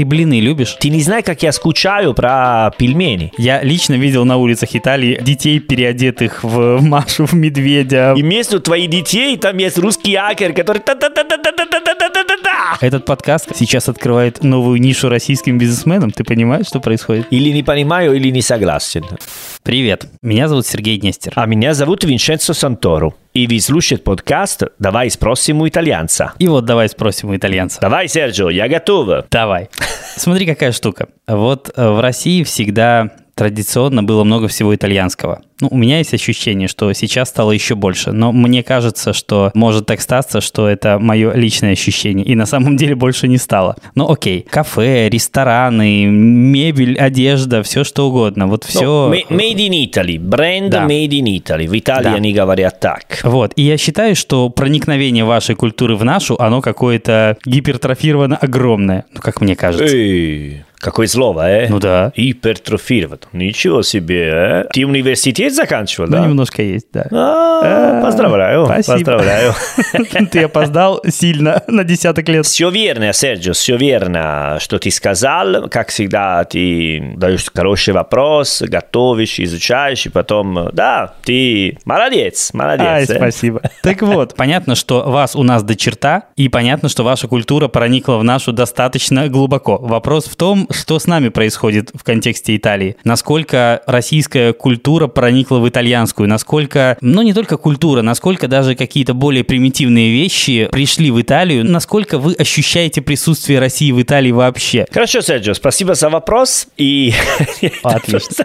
Ты блины любишь? Ты не знаешь, как я скучаю про пельмени. Я лично видел на улицах Италии детей, переодетых в Машу, в медведя. И между твоих детей там есть русский акер, который... Да! Этот подкаст сейчас открывает новую нишу российским бизнесменам. Ты понимаешь, что происходит? Или не понимаю, или не согласен. Привет, меня зовут Сергей Днестер. А меня зовут Винченцо Сантору. И вы слушаете подкаст «Давай спросим у итальянца». И вот «Давай спросим у итальянца». Давай, Серджио, я готова. Давай. Смотри, какая штука. Вот э, в России всегда традиционно было много всего итальянского. Ну, у меня есть ощущение, что сейчас стало еще больше, но мне кажется, что может так статься, что это мое личное ощущение, и на самом деле больше не стало. Ну, окей, кафе, рестораны, мебель, одежда, все что угодно, вот все... Ну, made in Italy, бренд Да. made in Italy. В Италии Да. они говорят так. Вот, и я считаю, что проникновение вашей культуры в нашу, оно какое-то гипертрофировано огромное, ну, как мне кажется. Эй, какое слово, э? Ну да. Гипертрофировать. Ничего себе, э? Ты университет заканчивал, Ну, да? немножко есть, да. А, поздравляю, Спасибо. поздравляю. Ты опоздал сильно на десяток лет. Все верно, Серджио, все верно, что ты сказал. Как всегда, ты даешь хороший вопрос, готовишь, изучаешь, и потом, да, ты молодец, молодец. Ай, э. спасибо. Так вот, понятно, что вас у нас до черта, и понятно, что ваша культура проникла в нашу достаточно глубоко. Вопрос в том, что с нами происходит в контексте Италии. Насколько российская культура проникла в итальянскую, насколько, ну не только культура, насколько даже какие-то более примитивные вещи пришли в Италию, насколько вы ощущаете присутствие России в Италии вообще. Хорошо, Серджио, спасибо за вопрос. И Отлично.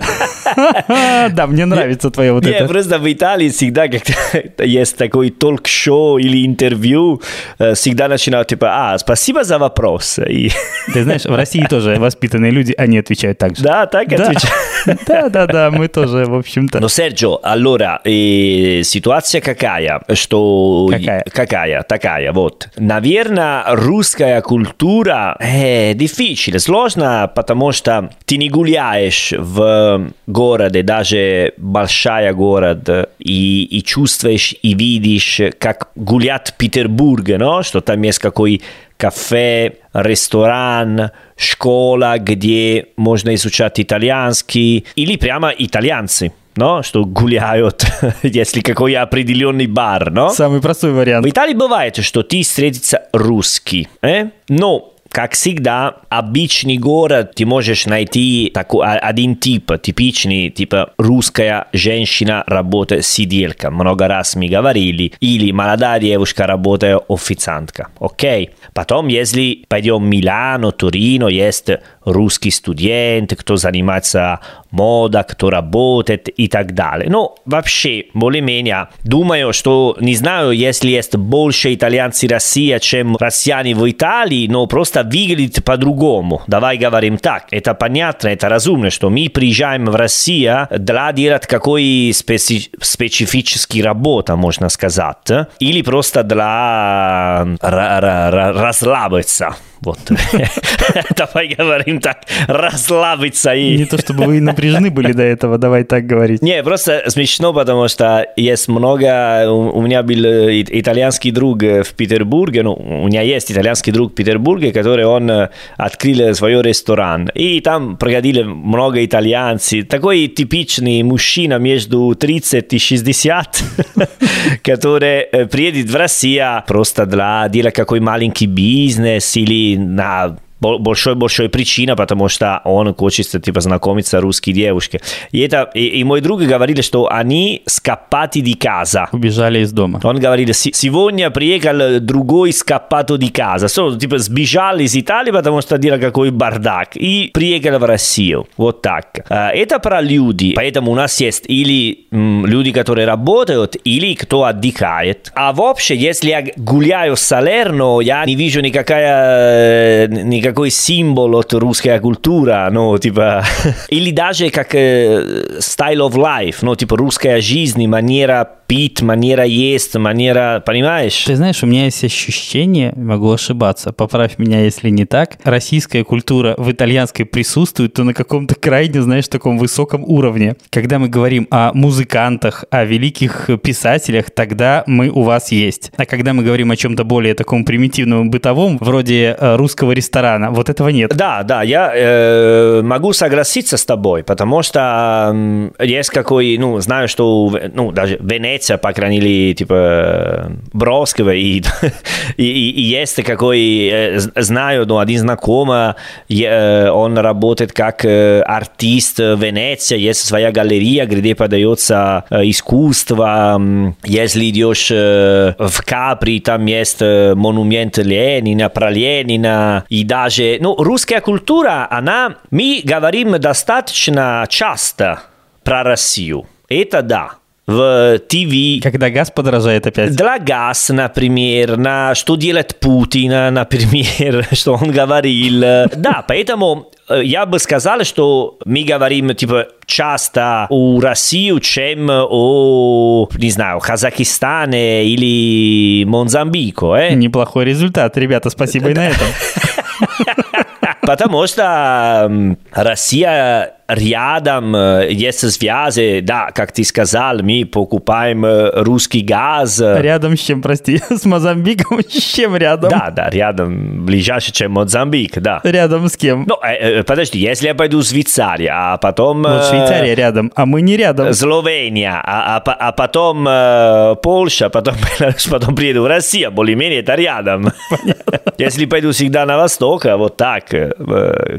Да, мне нравится твое вот это. просто в Италии всегда есть такой толк-шоу или интервью, э, всегда начинают типа, а, спасибо за вопрос. Ты знаешь, в России тоже воспитанные люди, они отвечают так же. да, так Да. отвечаю. Да, да, да, мы тоже, в общем-то. Но, Серджио, allora, э, ситуация какая? Что... Какая? Какая? Такая, вот. Наверное, русская культура э, difficile, сложно, потому что ты не гуляешь в городе, даже большая город, и, и чувствуешь, и видишь, как гулят в Петербурге, no? что там есть какой кафе, ресторан, школа, где можно изучать итальянский, или прямо итальянцы, no? что гуляют, если какой определенный бар, no? Самый простой В вариант. Италии бывает, что ты встретится русский, э? но как всегда, обычный город, ты можешь найти такой один тип, типичный, типа русская женщина работает сиделка, много раз мы говорили, или молодая девушка работает официантка, окей? Потом, если пойдем в Милано, Торино, есть русский студент, кто занимается мода, кто работает и так далее. Но вообще, более-менее, думаю, что не знаю, если есть больше итальянцев в России, чем россияне в Италии, но просто выглядит по-другому. Давай говорим так. Это понятно, это разумно, что мы приезжаем в Россию для делать какой специ- специфический работа, можно сказать, или просто для ра- расслабиться. Вот. Давай говорим так, расслабиться и... Не то чтобы вы напряжены были до этого, давай так говорить. Не, просто смешно, потому что есть много... У меня был э, ит- итальянский друг э, в Петербурге, ну, у меня есть итальянский друг в Петербурге, который он э, открыл свой ресторан. И там приходили много итальянцев. Такой типичный мужчина между 30 и 60, который приедет в Россию просто для делать какой маленький бизнес или nada na большой-большой причина, потому что он хочет типа знакомиться с русской девушкой. И, это, и, и мой друг говорили, что они скопати di casa. Убежали из дома. Он говорил, «Си- сегодня приехал другой скопато di casa. So, типа сбежал из Италии, потому что делал какой бардак. И приехал в Россию. Вот так. Это про люди. Поэтому у нас есть или люди, которые работают, или кто отдыхает. А вообще, если я гуляю в Салерно, я не вижу никакая, э, никакой символ от русской культуры, ну, типа, или даже как э, style of life, ну, типа русская жизнь, манера пить, манера есть, манера, понимаешь? Ты знаешь, у меня есть ощущение, могу ошибаться, поправь меня, если не так, российская культура в итальянской присутствует, то на каком-то крайне, знаешь, таком высоком уровне. Когда мы говорим о музыкантах, о великих писателях, тогда мы у вас есть. А когда мы говорим о чем-то более таком примитивном, бытовом, вроде э, русского ресторана, вот этого нет. Да, да, я э, могу согласиться с тобой, потому что э, есть какой, ну, знаю, что, ну, даже Венеция, по крайней мере, типа, Броскова, и, и, и есть какой, э, знаю, ну, один знакомый, э, он работает как э, артист в Венеции, есть своя галерея, где подается э, искусство, если идешь в Капри, там есть монумент Ленина, про Ленина, и даже, ну, русская культура, она, мы говорим достаточно часто про Россию. Это да. В ТВ. Когда газ подорожает опять. Для газ, например, на что делает Путин, например, что он говорил. Да, поэтому я бы сказал, что мы говорим типа часто о России, чем о, не знаю, Казахстане или Мозамбику. Э? Неплохой результат, ребята, спасибо и на этом. Потому что Россия рядом есть связи, да, как ты сказал, мы покупаем русский газ. Рядом с чем, прости, с Мозамбиком, с чем рядом? Да, да, рядом, ближайше, чем Мозамбик, да. Рядом с кем? Ну, э, подожди, если я пойду в Швейцарию, а потом... Вот Швейцария рядом, а мы не рядом. Словения, а, а, а потом э, Польша, потом Беларусь, потом приеду в Россию, более-менее это рядом. Понятно. Если пойду всегда на восток, вот так,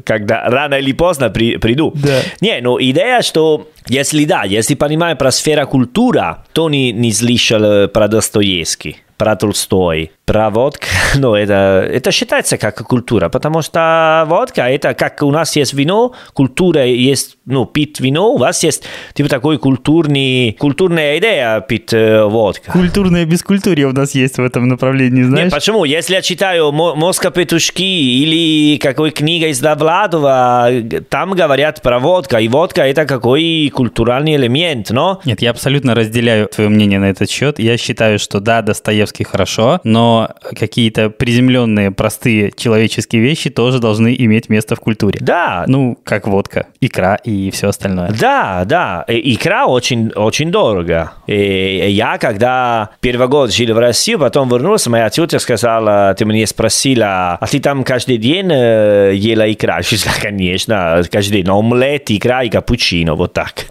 когда рано или поздно при, приду. Да. Не, ну идея, что если да, если понимаем про сфера культура, то не, не слышал про Достоевский, про Толстой, про водку, ну, это, это считается как культура, потому что водка, это как у нас есть вино, культура есть, ну, пить вино, у вас есть, типа, такой культурный, культурная идея пить э, водка. Культурное бескультурье у нас есть в этом направлении, знаешь? Нет, почему? Если я читаю «Моска петушки» или какой книга из Довладова, там говорят про водка, и водка это какой культуральный элемент, но... Нет, я абсолютно разделяю твое мнение на этот счет. Я считаю, что да, Достоевский хорошо, но какие-то приземленные, простые человеческие вещи тоже должны иметь место в культуре. Да. Ну, как водка, икра и все остальное. Да, да. Икра очень, очень дорого. И я, когда первый год жил в России, потом вернулся, моя тетя сказала, ты мне спросила, а ты там каждый день ела икра? Я сказала, конечно, каждый день. Омлет, икра и капучино, вот так.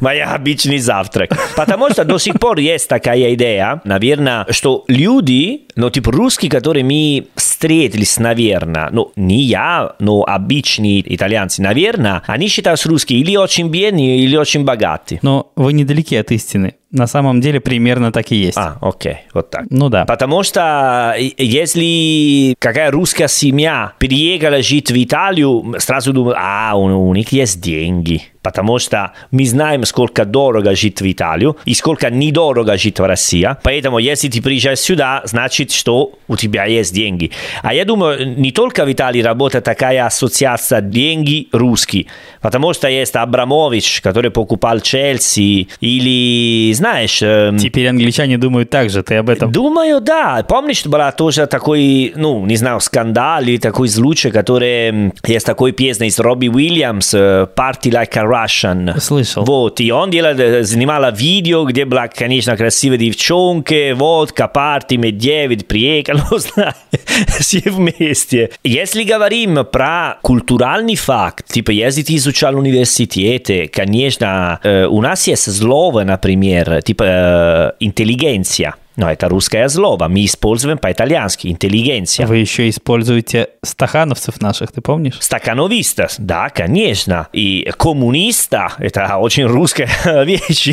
Моя обычный завтрак. Потому что до сих пор есть такая идея, наверное, что люди но типа русские, которые мы встретились, наверное, ну, не я, но обычные итальянцы, наверное, они считаются русские или очень бедные, или очень богатые. Но вы недалеки от истины. На самом деле примерно так и есть. А, окей, вот так. Ну да. Потому что если какая русская семья переехала жить в Италию, сразу думают, а, у, у них есть деньги. Потому что мы знаем, сколько дорого жить в Италию и сколько недорого жить в России. Поэтому, если ты приезжаешь сюда, значит, что у тебя есть деньги. А я думаю, не только в Италии работает такая ассоциация деньги русские. Потому что есть Абрамович, который покупал Челси, или, знаешь... Эм... Теперь англичане думают так же, ты об этом? Думаю, да. Помнишь, была тоже такой, ну, не знаю, скандал или такой случай, который... Есть такой песня из Робби Уильямс, «Party Like a Russian. Слышал. Вот, и он делал, снимала видео, где была, конечно, красивая девчонка, водка, парти, медведь, приехал, все вместе. Если говорим про культуральный факт, типа, если ты изучал университете, конечно, у нас есть слово, например, типа, интеллигенция. Но это русское слово. Мы используем по-итальянски интеллигенция. Вы еще используете стахановцев наших, ты помнишь? Стакановиста, да, конечно. И коммуниста, это очень русская вещь.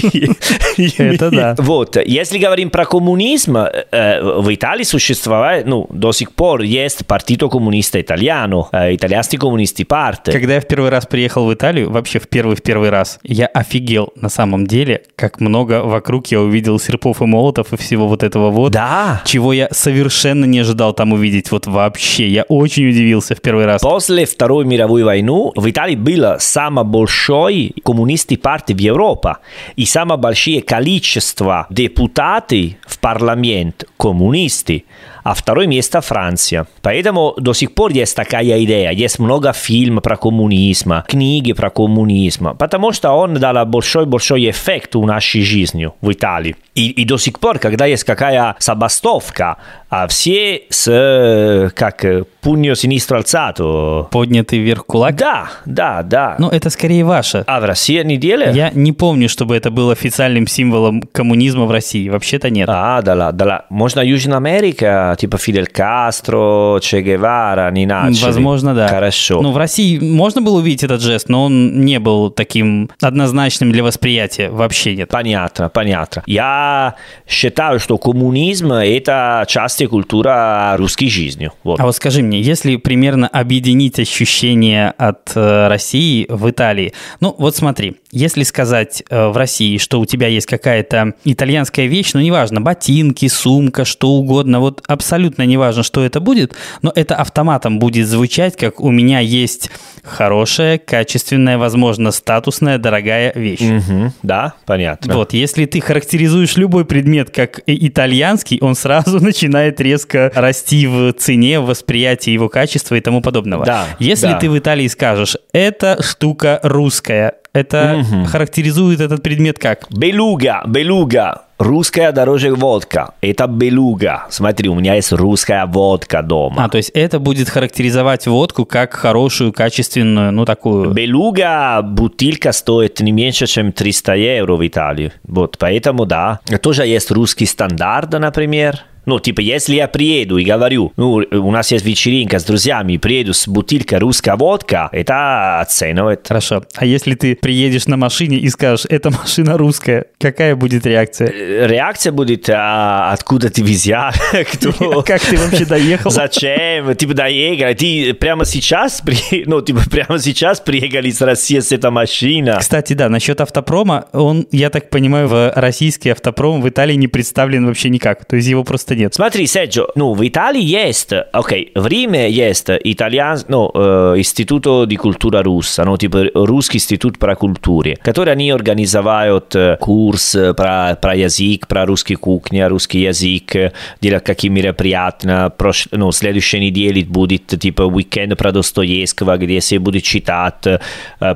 Это да. Вот, если говорим про коммунизм, в Италии существует, ну, до сих пор есть Партито Коммуниста Итальяно, итальянский коммунисты парты. Когда я в первый раз приехал в Италию, вообще в первый-в первый раз, я офигел на самом деле, как много вокруг я увидел серпов и молотов и всего вот этого вот. Да. Чего я совершенно не ожидал там увидеть. Вот вообще. Я очень удивился в первый раз. После Второй мировой войны в Италии было самое большое коммунистической партии в Европе и самое большое количество депутатов в парламент коммунисты а второе место Франция. Поэтому до сих пор есть такая идея. Есть много фильмов про коммунизм, книги про коммунизм, потому что он дал большой-большой эффект в нашей жизни в Италии. И, и до сих пор, когда есть какая забастовка, а все с, как, пуньо sinistro alzato. Поднятый вверх кулак? Да, да, да. Ну, это скорее ваше. А в России не делали? Я не помню, чтобы это было официальным символом коммунизма в России. Вообще-то нет. А, да, да, да. Можно Южная Америка, типа Фидель Кастро, Че Гевара, не начали. Возможно, да. Хорошо. Ну, в России можно было увидеть этот жест, но он не был таким однозначным для восприятия. Вообще нет. Понятно, понятно. Я считаю, что коммунизм – это часть культуры русской жизни. Вот. А вот скажи мне, если примерно объединить ощущения от э, России в Италии, ну вот смотри, если сказать э, в России, что у тебя есть какая-то итальянская вещь, ну неважно, ботинки, сумка, что угодно, вот абсолютно неважно, что это будет, но это автоматом будет звучать, как у меня есть хорошая, качественная, возможно, статусная, дорогая вещь. Угу, да, понятно. Вот, если ты характеризуешь любой предмет как итальянский, он сразу начинает резко расти в цене, в восприятии его качества и тому подобного. Да, если да. ты в Италии скажешь, эта штука русская, это Мгм. характеризует этот предмет как? Белуга, белуга. Русская дороже водка. Это белуга. Смотри, у меня есть русская водка дома. А, то есть это будет характеризовать водку как хорошую, качественную, ну такую... Белуга бутылка стоит не меньше, чем 300 евро в Италии. Вот, поэтому да. Тоже есть русский стандарт, например. Ну, типа, если я приеду и говорю, ну, у нас есть вечеринка с друзьями, приеду с бутылкой русская водка, это оценивает. Хорошо. А если ты приедешь на машине и скажешь, эта машина русская, какая будет реакция? Э, Реакция будет, а, откуда ты взял, кто... Как ты вообще доехал? Зачем? Типа доехали. Ты прямо сейчас, при... ну, типа прямо сейчас приехали с России с этой машиной. Кстати, да, насчет автопрома, он, я так понимаю, в российский автопром в Италии не представлен вообще никак. То есть его просто нет. Смотри, Серджо, ну, в Италии есть, окей, в Риме есть итальян, ну, э, Институто di Cultura Russa, ну, типа Русский институт про культуры, который они организовывают э, курс э, про, про язык, про русский кухня, русский язык, э, делают какие мероприятия, прош... ну, следующей неделе будет, типа, уикенд про Достоевского, где все будет читать, э,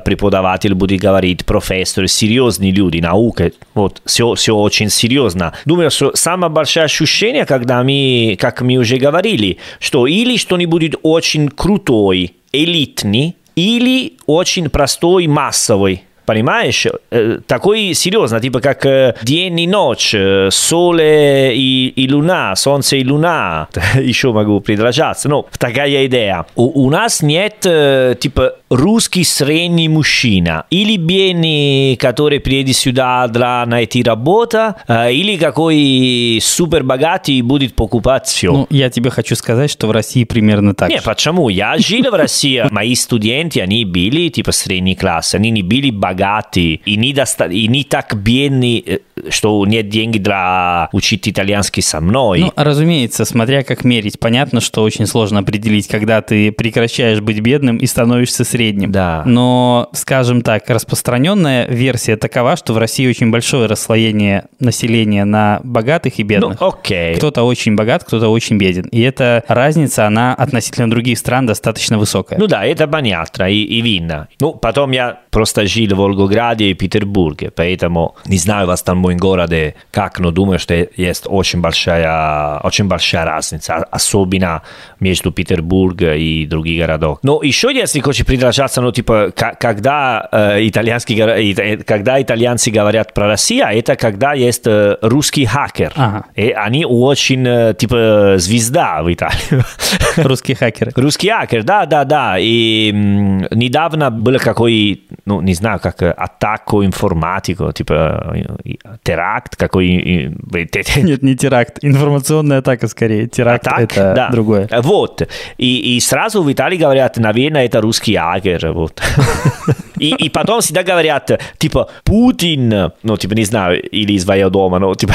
преподаватель будет говорить, профессор, серьезные люди, наука, вот, все, все очень серьезно. Думаю, что самое большое ощущение, когда мы, как мы уже говорили, что или что-нибудь очень крутой, элитный, или очень простой, массовый. Понимаешь? Э, Такой серьезно, типа как э, день и ночь, э, соле и, и луна, солнце и луна. Еще могу предложаться. Ну, такая идея. У, у нас нет, типа, русский средний мужчина. Или бедный, который приедет сюда для найти работу, э, или какой супер богатый будет покупать все. Ну, я тебе хочу сказать, что в России примерно так Не, же. почему? Я жил в России. Мои студенты, они были типа средней классы. Они не были богатые и не, доста... и не так бедные, э, что нет денег для учить итальянский со мной. Ну, разумеется, смотря как мерить. Понятно, что очень сложно определить, когда ты прекращаешь быть бедным и становишься средним. Да. Но, скажем так, распространенная версия такова, что в России очень большое расслоение населения на богатых и ну, бедных. окей. Кто-то очень богат, кто-то очень беден. И эта разница, она относительно других стран достаточно высокая. Ну да, это понятно и, и видно. Ну, потом я просто жил в Волгограде и Петербурге, поэтому не знаю в остальном городе как, но думаю, что есть очень большая, очень большая разница, особенно между Петербургом и других городов. Но еще, если хочешь предложаться, ну, типа, когда, э, итальянский, горо- ит- когда итальянцы говорят про Россию, это когда есть э, русский хакер. Ага. И они очень, э, типа, звезда в Италии. Русские хакеры. Русский хакер, да, да, да. И м, недавно был какой, ну, не знаю, как э, атаку информатику, типа, э, теракт какой... Нет, не теракт, информационная атака скорее. Теракт Атак, это да. другое. Вот. И, и сразу в Италии говорят, наверное, это русский агер. Вот. И, и потом всегда говорят, типа, Путин, ну, типа, не знаю, или из своего дома, ну, типа,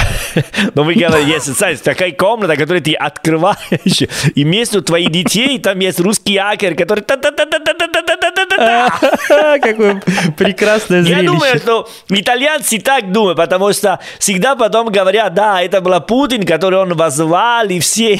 но вы говорите, есть, знаете, такая комната, которую ты открываешь, и между твоих детей там есть русский акер, который Какое прекрасное зрелище. Я думаю, что итальянцы так думают, потому что всегда потом говорят, да, это был Путин, который он возвал, и все,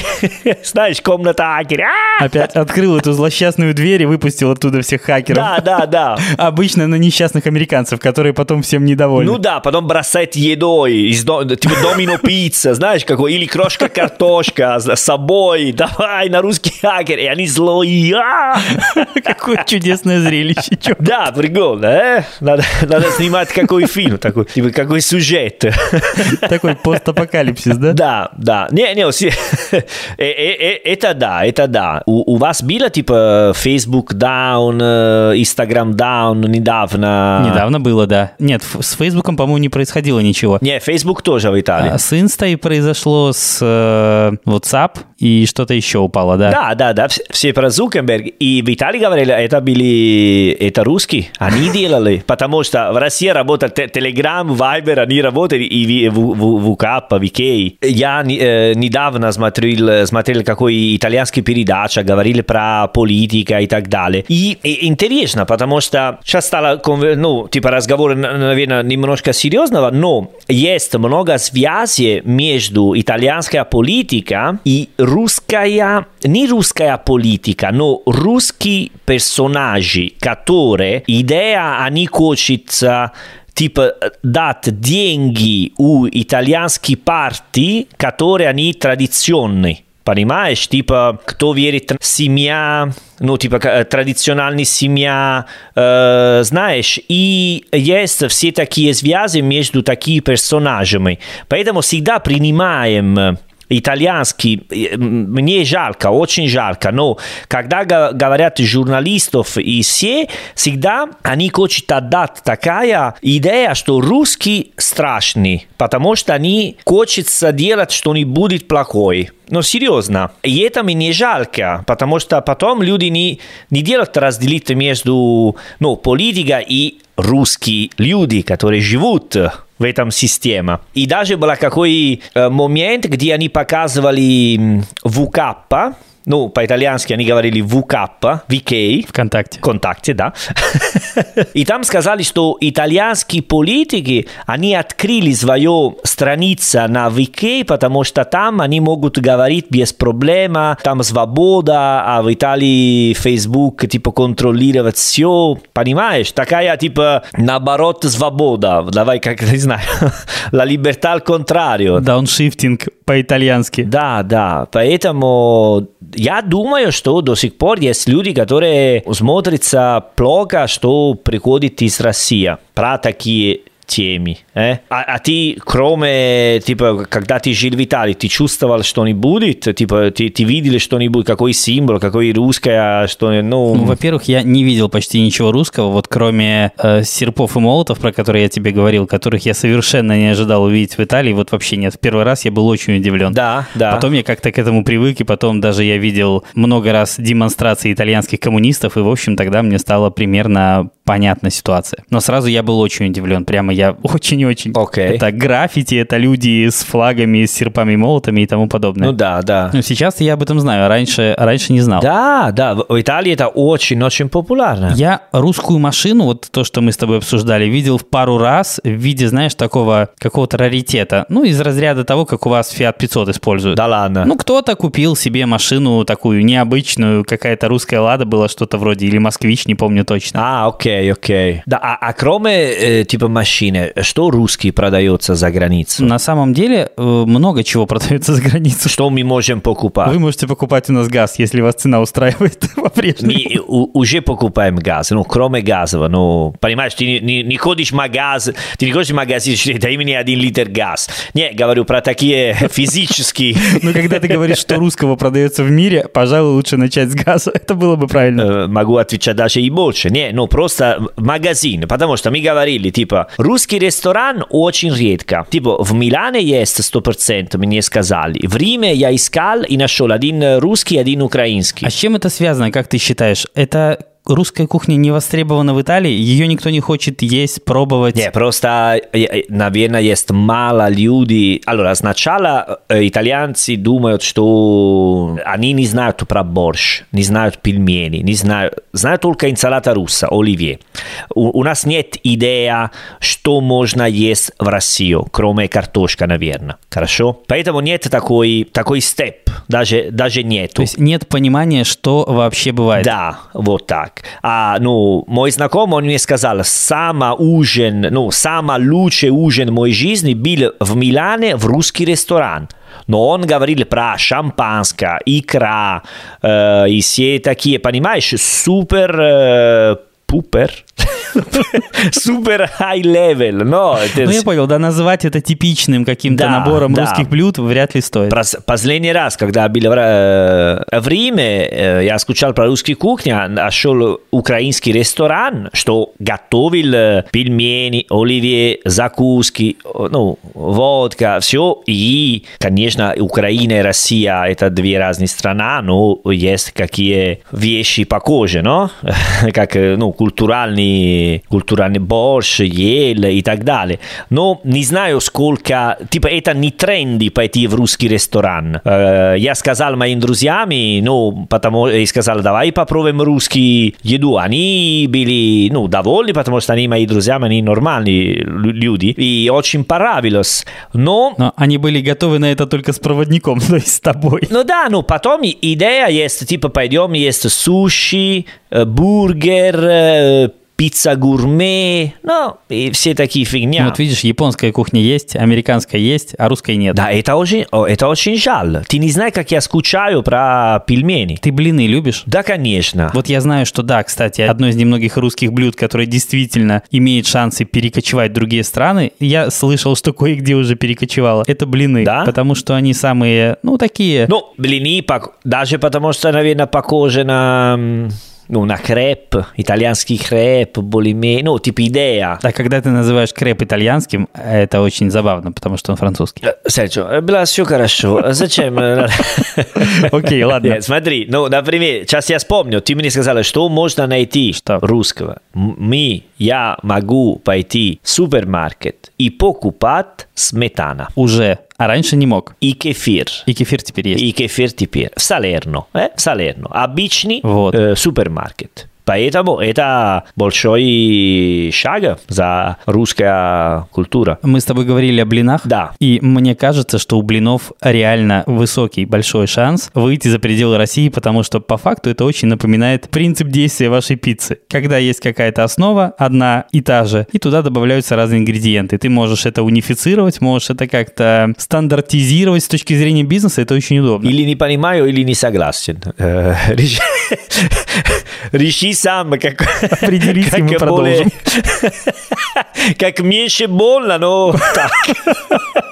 знаешь, комната хакера. Опять открыл эту злосчастную дверь и выпустил оттуда всех хакеров. Да, да, да. Обычно на несчастных американцев, которые потом всем недовольны. Ну да, потом бросать едой, из, типа домино пицца, знаешь, какой, или крошка картошка с собой, давай на русский хакер, и они злые. Какое чудесное зрелище. Да, прикольно, э? Надо, надо снимать какой фильм, такой, типа, какой сюжет. Такой постапокалипсис, да? Да, да. Не, не, все... это да, это да. У, у вас было, типа, Facebook down, Instagram down недавно? Недавно было, да. Нет, с Фейсбуком, по-моему, не происходило ничего. Не, Facebook тоже в Италии. А, с Инстой произошло, с э, WhatsApp и что-то еще упало, да? Да, да, да. Все про Зукерберг. И в Италии говорили, это были это русские, они делали, потому что в России работает Telegram, Viber, они работали и ВК, VK. Я э, недавно смотрел, смотрел какой итальянский передача, говорили про политику и так далее. И, и интересно, потому что сейчас стало, ну, типа разговор, наверное, немножко серьезного, но есть много связей между итальянской политикой и русская, не русская политика, но русские персонажи, которые идея, они хочется типа дать деньги у итальянских партий, которые они традиционные. Понимаешь? Типа, кто верит семья, ну, типа, традиционная семья, э, знаешь, и есть все такие связи между такими персонажами. Поэтому всегда принимаем итальянский, мне жалко, очень жалко, но когда говорят журналистов и все, всегда они хотят отдать такая идея, что русский страшный, потому что они хотят делать что-нибудь плохое. Но серьезно, и это мне жалко, потому что потом люди не, не делают разделить между ну, политикой и русские люди, которые живут в этом системе. И даже был какой э, момент, где они показывали ВК, ну, по-итальянски они говорили ВК, ВК. Вконтакте. Вконтакте, да. И там сказали, что итальянские политики, они открыли свою страницу на ВК, потому что там они могут говорить без проблем, там свобода, а в Италии Facebook, типа, контролировать все. Понимаешь? Такая, типа, наоборот, свобода. Давай, как, не знаю, la libertà al contrario. Дауншифтинг по-итальянски. Да, да. Поэтому я думаю, что до сих пор есть люди, которые смотрятся плохо, что приходит из России. Про такие темы. Э? А, а ты, кроме, типа, когда ты жил в Италии, ты чувствовал что-нибудь? Типа, ты, ты видел что-нибудь, какой символ, какой русское, что ну... ну... Во-первых, я не видел почти ничего русского, вот кроме э, серпов и молотов, про которые я тебе говорил, которых я совершенно не ожидал увидеть в Италии, вот вообще нет. В первый раз я был очень удивлен. Да, да. Потом я как-то к этому привык, и потом даже я видел много раз демонстрации итальянских коммунистов, и, в общем, тогда мне стало примерно понятна ситуация. Но сразу я был очень удивлен, прямо я очень-очень. Okay. Это граффити, это люди с флагами, с серпами, молотами и тому подобное. Ну да, да. Но сейчас я об этом знаю, раньше, раньше не знал. Да, да, в Италии это очень-очень популярно. Я русскую машину, вот то, что мы с тобой обсуждали, видел в пару раз в виде, знаешь, такого какого-то раритета. Ну, из разряда того, как у вас Fiat 500 используют. Да ладно. Ну, кто-то купил себе машину такую необычную, какая-то русская Лада была что-то вроде, или Москвич, не помню точно. А, окей окей. Да, а, а кроме э, типа машины, что русский продается за границу? На самом деле э, много чего продается за границу. Что мы можем покупать? Вы можете покупать у нас газ, если вас цена устраивает по-прежнему. Мы уже покупаем газ, ну, кроме газа, ну, понимаешь, ты не, не, не ходишь в магазин, ты не ходишь в магазин, дай мне один литр газ. Не, говорю про такие физические. Ну, когда ты говоришь, что русского продается в мире, пожалуй, лучше начать с газа. Это было бы правильно. Могу отвечать даже и больше. Не, ну, просто магазин, потому что мы говорили, типа, русский русский ресторан очень редко. Типа в Милане есть 100%, мне сказали. В Риме я искал и нашел один русский, один украинский. А с чем это связано, как ты считаешь? Это русская кухня не востребована в Италии? Ее никто не хочет есть, пробовать? Не, просто, наверное, есть мало людей. Allora, сначала итальянцы думают, что они не знают про борщ, не знают пельмени, не знают, знают только инсалата русса, оливье. У, у нас нет идеи, что можно есть в России, кроме картошка, наверное. Хорошо? Поэтому нет такой, такой степ, даже, даже нет. То есть нет понимания, что вообще бывает? Да, вот так. А, ну, мой знакомый, он мне сказал, самый ужин, ну, самый лучший ужин моей жизни был в Милане в русский ресторан. Но он говорил про шампанское, икра э, и все такие, понимаешь, супер э, пупер. Супер high level, но... Ну, я понял, да, назвать это типичным каким-то да, набором да. русских блюд вряд ли стоит. Последний раз, когда был в, в Риме, я скучал про русскую кухню, нашел украинский ресторан, что готовил пельмени, оливье, закуски, ну, водка, все. И, конечно, Украина и Россия – это две разные страны, но есть какие вещи похожи, но как, ну, культуральный, культуральный борщ, ел и так далее. Но не знаю, сколько... Типа, это не тренди пойти в русский ресторан. Я сказал моим друзьям, ну, потому и сказал, давай попробуем русский еду. Они были, ну, довольны, потому что они мои друзья, они нормальные люди. И очень понравилось. Но... Но они были готовы на это только с проводником, то есть с тобой. Ну да, ну потом идея есть, типа, пойдем есть суши, бургер, пицца гурме, ну, и все такие фигня. Ну, вот видишь, японская кухня есть, американская есть, а русской нет. Да, это очень, это очень жаль. Ты не знаешь, как я скучаю про пельмени. Ты блины любишь? Да, конечно. Вот я знаю, что да, кстати, одно из немногих русских блюд, которое действительно имеет шансы перекочевать в другие страны, я слышал, что кое-где уже перекочевало. Это блины. Да? Потому что они самые, ну, такие... Ну, блины, даже потому что, наверное, похожи на ну, на креп, итальянский креп, более ну, типа идея. А когда ты называешь креп итальянским, это очень забавно, потому что он французский. Серджо, было все хорошо. Зачем? Окей, ладно. Смотри, ну, например, сейчас я вспомню, ты мне сказала, что можно найти что? русского. Мы, я могу пойти в супермаркет и покупать сметана. Уже а раньше не мог. И кефир. И кефир теперь есть. И кефир теперь. В Салерно. Э? В Салерно. Обычный вот. э, супермаркет. Поэтому это большой шаг за русская культура. Мы с тобой говорили о блинах. Да. И мне кажется, что у блинов реально высокий, большой шанс выйти за пределы России, потому что по факту это очень напоминает принцип действия вашей пиццы. Когда есть какая-то основа, одна и та же, и туда добавляются разные ингредиенты. Ты можешь это унифицировать, можешь это как-то стандартизировать с точки зрения бизнеса, это очень удобно. Или не понимаю, или не согласен. Э, реши сам, как... Определись, как мы продолжим. как меньше больно, но так.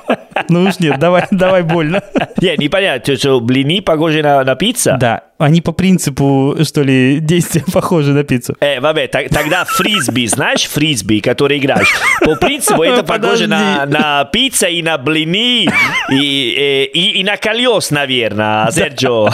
Ну уж нет, давай, давай больно. Не, непонятно, что блины похожи на, на пиццу? Да, они по принципу, что ли, действия похожи на пиццу. Э, вабе, тогда фрисби, знаешь, фрисби, который играешь? По принципу это похоже на, на пиццу и на блины, и, и, и на колес, наверное, Серджо.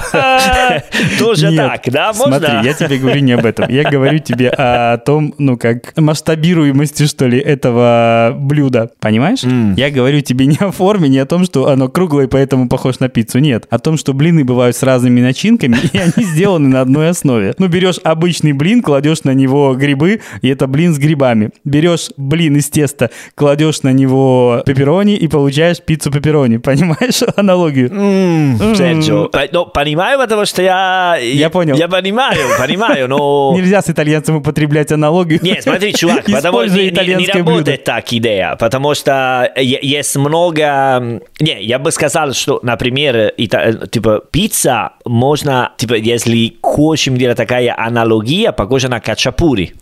Тоже так, да, можно? Смотри, я тебе говорю не об этом. Я говорю тебе о том, ну, как масштабируемости, что ли, этого блюда. Понимаешь? Я говорю тебе не о форме, не о том, что оно круглое, поэтому похож на пиццу. Нет. О том, что блины бывают с разными начинками, и они сделаны на одной основе. Ну, берешь обычный блин, кладешь на него грибы, и это блин с грибами. Берешь блин из теста, кладешь на него пепперони и получаешь пиццу пепперони. Понимаешь аналогию? Серджо, ну, понимаю, потому что я... Я понял. Я понимаю, понимаю, но... Нельзя с итальянцем употреблять аналогию. Нет, смотри, чувак, потому что не, не работает так идея, потому что есть много... Не, я бы сказал, что, например, типа пицца можно типа, если хочем делать такая аналогия, похожа на качапури.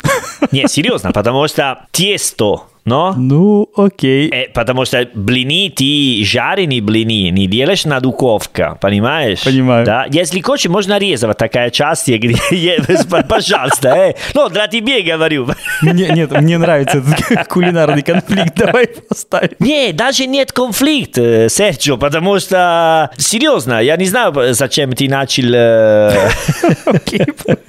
Не, серьезно, потому что тесто но? Ну, окей. Э, потому что блины ты жареные блины не делаешь на духовке, понимаешь? Понимаю. Да? Если хочешь, можно резать такая часть, где, пожалуйста. Э. Ну, для тебя говорю. Мне, нет, мне нравится этот кулинарный конфликт, давай поставим. Не, даже нет конфликта, Серджо, потому что, серьезно, я не знаю, зачем ты начал...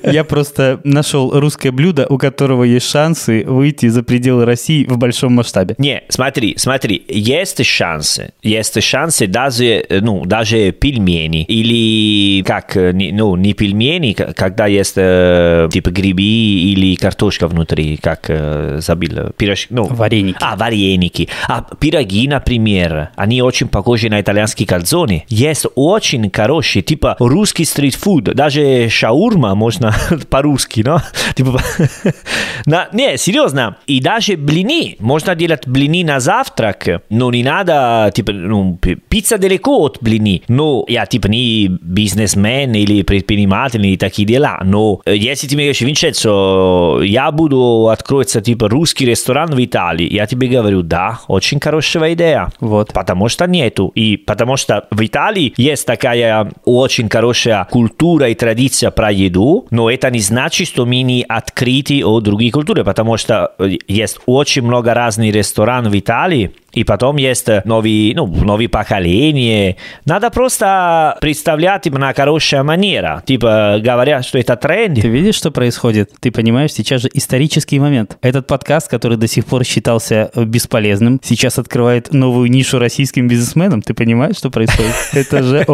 Я просто нашел русское блюдо, у которого есть шансы выйти за пределы России в большом масштабе. Не, смотри, смотри, есть шансы, есть шансы даже, ну, даже пельмени или как, ну, не пельмени, когда есть типа грибы или картошка внутри, как забил, пирож, ну, вареники. А, вареники. А пироги, например, они очень похожи на итальянские кальзоны. Есть очень хорошие, типа русский стритфуд, даже шаурма можно по-русски, но типа, на, не, серьезно, и даже блины, можно делать блины на завтрак, но не надо, типа, ну, пицца далеко от блины, но я, типа, не бизнесмен или предприниматель и такие дела, но если ты мне говоришь, Винченцо, я буду откроется, типа, русский ресторан в Италии, я тебе говорю, да, очень хорошая идея. Вот. Потому что нету. И потому что в Италии есть такая очень хорошая культура и традиция про еду, но это не значит, что мы не открыты от других культур, потому что есть очень много ga razni restoran v Italiji. И потом есть новые, ну, новые поколения. Надо просто представлять им на хорошая манера. Типа, говорят, что это тренд. Ты видишь, что происходит? Ты понимаешь, сейчас же исторический момент. Этот подкаст, который до сих пор считался бесполезным, сейчас открывает новую нишу российским бизнесменам. Ты понимаешь, что происходит? Это же...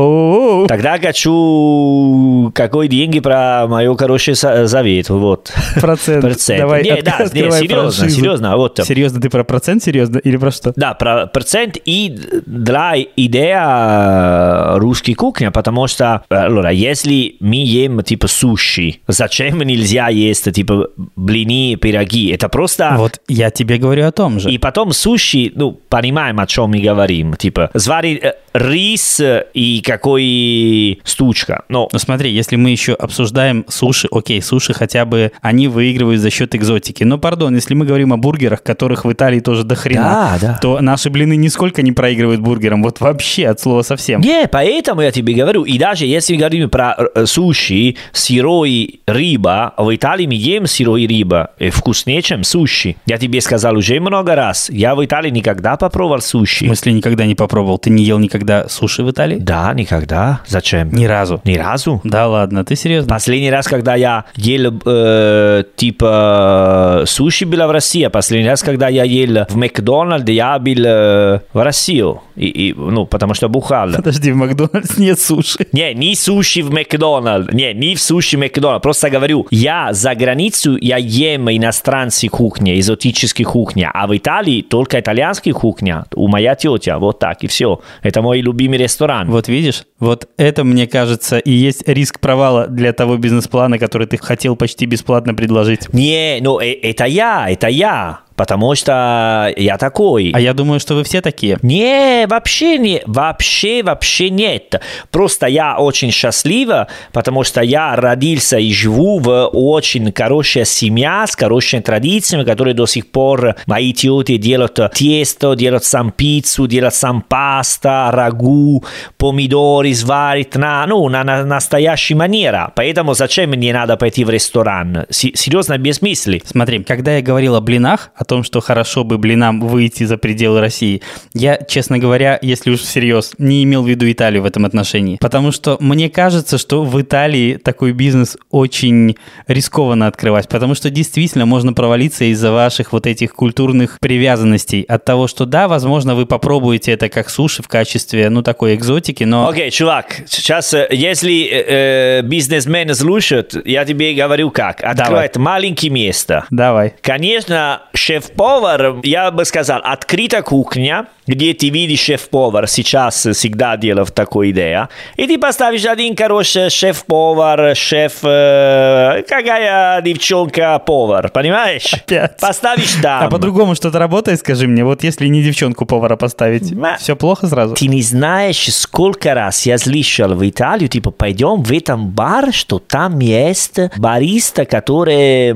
Тогда хочу какой деньги про мою хороший завет. Вот. Процент. Процент. Давай, да, серьезно, серьезно. Серьезно, ты про процент серьезно или про что? Да, про процент и для идея русской кухни, потому что, allora, если мы ем типа суши, зачем нельзя есть типа блины, пироги? Это просто... Вот я тебе говорю о том же. И потом суши, ну, понимаем, о чем мы говорим. Типа, сварить рис и какой стучка. Но... Ну, смотри, если мы еще обсуждаем суши, окей, суши хотя бы, они выигрывают за счет экзотики. Но, пардон, если мы говорим о бургерах, которых в Италии тоже до хрена, да, да. то наши блины нисколько не проигрывают бургерам. Вот вообще от слова совсем. Не, поэтому я тебе говорю. И даже если мы говорим про суши, сырой рыба, в Италии мы ем сырой рыба. И вкуснее, чем суши. Я тебе сказал уже много раз. Я в Италии никогда попробовал суши. В смысле никогда не попробовал? Ты не ел никогда суши в Италии? Да, никогда. Зачем? Ни разу. Ни разу? Да ладно, ты серьезно? Последний раз, когда я ел э, типа суши было в России. Последний раз, когда я ел в Макдональде, я был э, в Россию. И, и, ну, потому что бухал. Подожди, в Макдональдс нет суши. Не, не суши в Макдональд. Не, не в суши Макдональд. Просто говорю, я за границу, я ем иностранцы кухни, экзотические кухни. А в Италии только итальянские кухня. У моя тетя. Вот так, и все. Это мой любимый ресторан. Вот видишь, вот это, мне кажется, и есть риск провала для того бизнес-плана, который ты хотел почти бесплатно предложить. Не, ну это я, это я потому что я такой. А я думаю, что вы все такие. Не, вообще не, вообще, вообще нет. Просто я очень счастлива, потому что я родился и живу в очень хорошей семье, с хорошими традициями, которые до сих пор мои тети делают тесто, делают сам пиццу, делают сам паста, рагу, помидоры сварить на, ну, на, на настоящей манера. Поэтому зачем мне надо пойти в ресторан? С, серьезно, без мысли. Смотри, когда я говорил о блинах, о том, что хорошо бы блинам выйти за пределы России, я, честно говоря, если уж всерьез, не имел в виду Италию в этом отношении. Потому что мне кажется, что в Италии такой бизнес очень рискованно открывать, потому что действительно можно провалиться из-за ваших вот этих культурных привязанностей. От того, что да, возможно, вы попробуете это как суши в качестве, ну, такой экзотики, но... Окей, okay, чувак, сейчас, если э, бизнесмен слушает, я тебе говорю как. Открывает Давай. маленькое место. Давай. Конечно, шеф шеф-повар, я бы сказал, открытая кухня, где ты видишь шеф-повар, сейчас всегда делают такую идею, и ты поставишь один хороший шеф-повар, шеф, э, какая девчонка-повар, понимаешь? Опять. Поставишь там. А по-другому что-то работает, скажи мне, вот если не девчонку-повара поставить, Ма... все плохо сразу? Ты не знаешь, сколько раз я слышал в Италию, типа, пойдем в этом бар, что там есть бариста, который,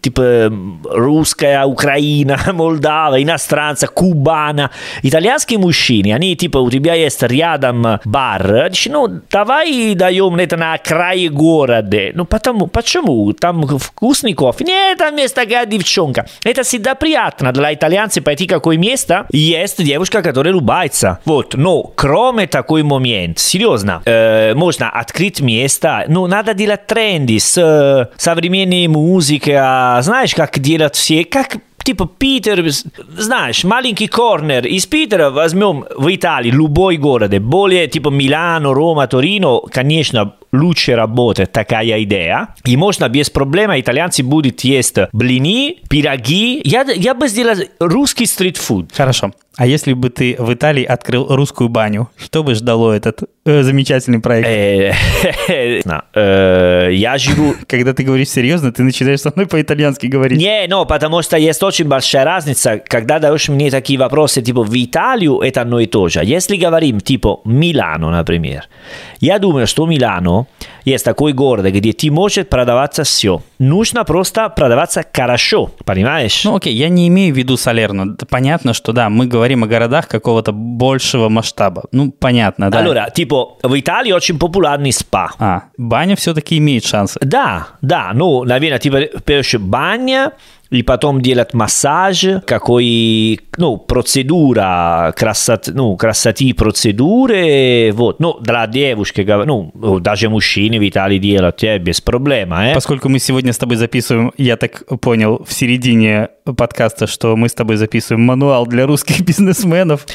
типа, русская, украинская, Украина, Молдава, иностранца, кубана. Итальянские мужчины, они типа у тебя есть рядом бар, ну давай даем это на крае города. Ну потому, почему? Там вкусный кофе. Нет, там есть такая девчонка. Это всегда приятно для итальянцев пойти какое место. Есть девушка, которая улыбается. Вот, но кроме такой момент, серьезно, э, можно открыть место, ну надо делать тренды с э, современной музыкой, знаешь, как делать все, как типа Питер, знаешь, маленький корнер из Питера возьмем в Италии любой город, более типа Милано, Рома, Торино, конечно, лучше работает такая идея. И можно без проблем итальянцы будут есть блины, пироги. Я, я бы сделал русский стритфуд. Хорошо. А если бы ты в Италии открыл русскую баню, что бы ждало этот э, замечательный проект? Э, я живу... Когда ты говоришь серьезно, ты начинаешь со мной по-итальянски говорить. Не, но потому что есть очень большая разница, когда даешь мне такие вопросы, типа, в Италию это одно и то же. Если говорим, типа, Милано, например, я думаю, что Милано есть такой город, где ты можешь продаваться все. Нужно просто продаваться хорошо, понимаешь? Ну окей, я не имею в виду Салерно. Понятно, что да, мы говорим о городах какого-то большего масштаба. Ну, понятно, да. Allora, типа, в Италии очень популярный спа. А, баня все-таки имеет шансы. Да, да, ну, наверное, типа, первое, баня, и потом делать массаж, какой, ну, процедура, красот, ну, красоты процедуры, вот, ну, для девушки, ну, даже мужчины в Италии делают, э, без проблем, э. Поскольку мы сегодня с тобой записываем, я так понял, в середине подкаста, что мы с тобой записываем мануал для русских бизнесменов.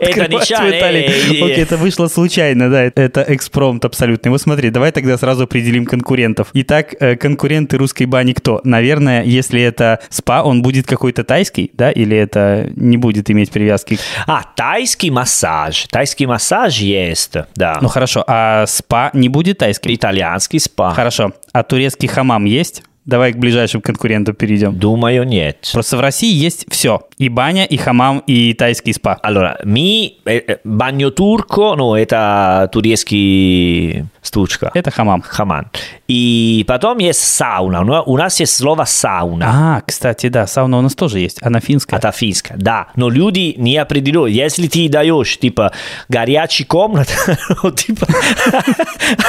Это нечаянно. Окей, это вышло случайно, да, это экспромт абсолютный. Вот смотри, давай тогда сразу определим конкурентов. Итак, э, конкуренты русской бани кто? Наверное, если если это спа, он будет какой-то тайский, да, или это не будет иметь привязки? А, тайский массаж. Тайский массаж есть, да. Ну хорошо, а спа не будет тайским? Итальянский спа. Хорошо. А турецкий хамам есть? Давай к ближайшим конкурентам перейдем. Думаю, нет. Просто в России есть все. И баня, и хамам, и тайский спа. Allora, ми... Bagno turco, ну, это турецкий стучка. Это хамам. Хаман. И потом есть сауна. У нас есть слово сауна. А, кстати, да, сауна у нас тоже есть. Она финская. Это финская, да. Но люди не определяют. Если ты даешь, типа, горячий комнат, типа,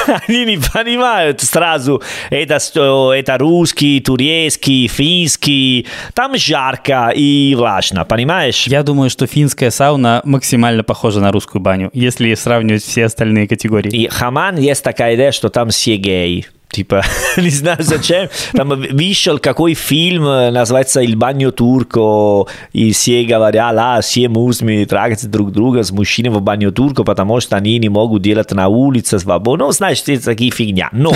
они не понимают сразу, это, это русский, турецкий, финский. Там жарко и влажно, понимаешь? Я думаю, что финская сауна максимально похожа на русскую баню, если сравнивать все остальные категории. И хаман есть такая идея, что там все геи. Типа, не знаю зачем. Там вышел какой фильм, называется «Il bagno turco», и все говорят, а, все мужчины трагаются друг друга с мужчинами в баню турку, потому что они не могут делать на улице свободно. Ну, знаешь, это такие фигня. Но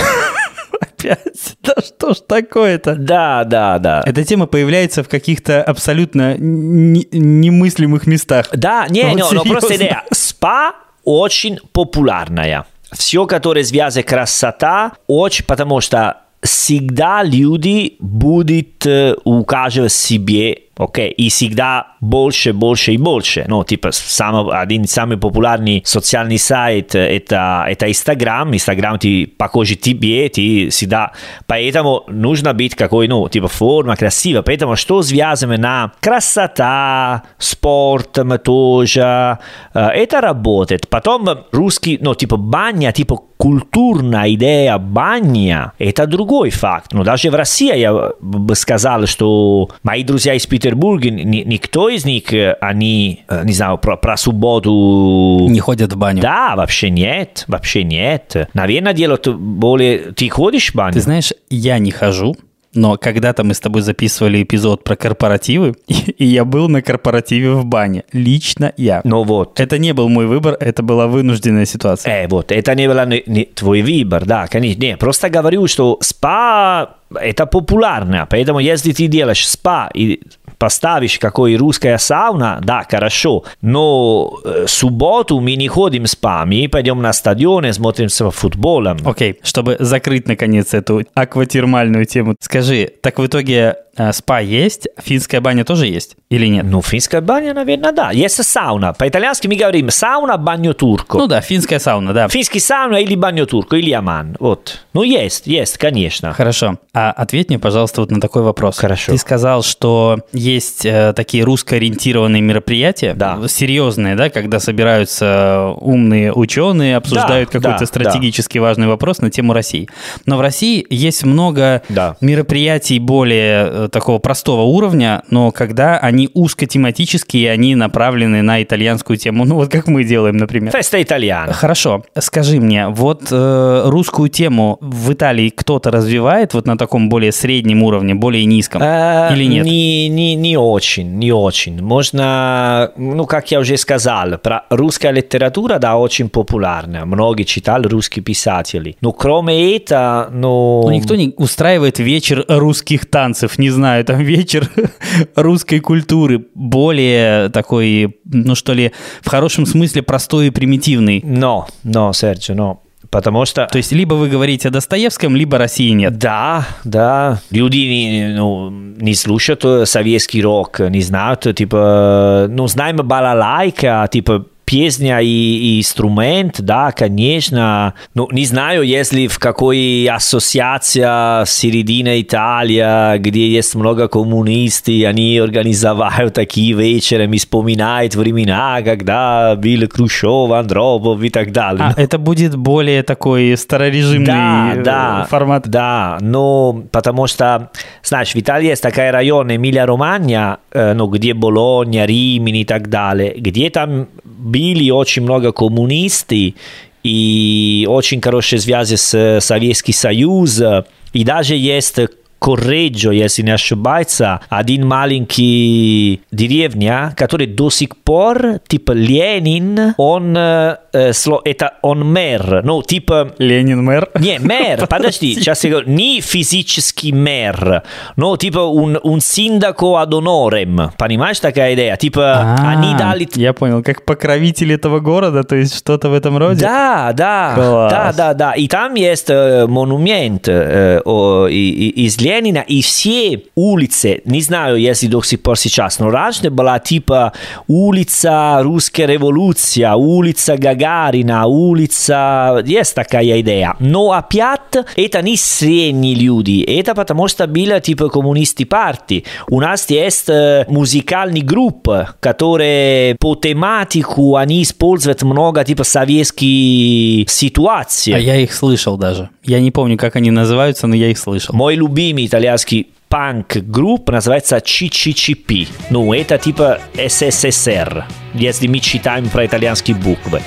опять. Да что ж такое-то? Да, да, да. Эта тема появляется в каких-то абсолютно немыслимых местах. Да, не, вот но, но просто идея. Спа очень популярная все, которое связано красота, очень, потому что всегда люди будут э, указывать себе ok? И всегда больше, больше и больше. Ну, типа, сам, один из самых популярных социальных сайтов это, это Instagram. Instagram ты похоже тебе, ты всегда... Поэтому нужно быть какой, ну, типа, форма красивая. Поэтому что связано на красота, спорт тоже, это работает. Потом русский, ну, типа, баня, типа, культурная идея баня, это другой факт. Но даже в России я бы сказал, что мои друзья из Петербурге ни, никто из них, э, они, э, не знаю, про, про субботу... Не ходят в баню. Да, вообще нет, вообще нет. Наверное, делают более... Ты ходишь в баню? Ты знаешь, я не хожу, но когда-то мы с тобой записывали эпизод про корпоративы, и, я был на корпоративе в бане. Лично я. Ну вот. Это не был мой выбор, это была вынужденная ситуация. Э, вот, это не был не, не твой выбор, да, конечно. Не, просто говорю, что спа это популярно, поэтому если ты делаешь спа и поставишь какой русская сауна, да, хорошо. Но э, субботу мы не ходим спами, пойдем на стадион и смотрим с футболом. Окей, чтобы закрыть, наконец, эту акватермальную тему, скажи, так в итоге э, спа есть, финская баня тоже есть или нет? Ну, финская баня, наверное, да. Есть сауна. По-итальянски мы говорим сауна, баню турко. Ну да, финская сауна, да. Финский сауна или баню турко, или аман. Вот. Ну, есть, есть, конечно. Хорошо. А ответь мне, пожалуйста, вот на такой вопрос. Хорошо. Ты сказал, что есть э, такие русско-ориентированные мероприятия, Да. серьезные, да, когда собираются умные ученые, обсуждают Да, какой-то да, стратегически важный вопрос на тему России. Но в России есть много Да. мероприятий более э, такого простого уровня, но когда они узкотематические, они направлены на итальянскую тему, ну вот как мы делаем, например. Феста итальяна. Хорошо, скажи мне, вот э, русскую тему в Италии кто-то развивает вот на таком более среднем уровне, более низком? Э, Или нет? Не, не, не очень, не очень. Можно, ну, как я уже сказал, про русская литература, да, очень популярная. Многие читали русские писатели. Но кроме этого, ну... Ну, никто не устраивает вечер русских танцев, не знаю, там вечер русской культуры, более такой, ну что ли, в хорошем смысле простой и примитивный. Но, но, Серджио, но. Потому что... То есть либо вы говорите о Достоевском, либо России нет. Да, да. Люди не, ну, не слушают э, советский рок, не знают, типа, ну, знаем балалайка, типа, песня и, и инструмент, да, конечно. Ну, не знаю, если в какой ассоциация середина Италия, где есть много коммунистов, они организовали такие вечера, и вспоминают времена, когда был Хрущев, Андропов и так далее. А это будет более такой старорежимный Да, э, да, формат. Да, ну, потому что, знаешь, в Италии есть такой район Эмилия-Романья, э, ну, где Болонья, Римини и так далее, где там были очень много коммунисты и очень хорошие связи с Советским Союзом, и даже есть Корреджо, если не ошибаюсь, один маленький деревня, который до сих пор, типа Ленин, он, э, сло- это он мэр, ну, типа Ленин мэр. не, мэр, подожди, сейчас я говорю, не физический мэр, но типа un, un sindaco ad honorem, понимаешь такая идея? Типа А, они дали... Я понял, как покровитель этого города, то есть что-то в этом роде? Да, да, Класс. да, да, да. И там есть э, монумент э, о, и- и- из Ленина, и все улицы, не знаю, если до сих пор сейчас, но раньше была типа улица Русская революция, улица Гагарина, улица... Есть такая идея. Но опять это не средние люди, это потому что были типа коммунисты партии. У нас есть музыкальный групп, которые по тематику они используют много типа советских ситуаций. А я их слышал даже. Я не помню, как они называются, но я их слышал. Мой любимый итальянский панк-групп называется CCCP. Ну, это типа СССР, если мы читаем про итальянские буквы.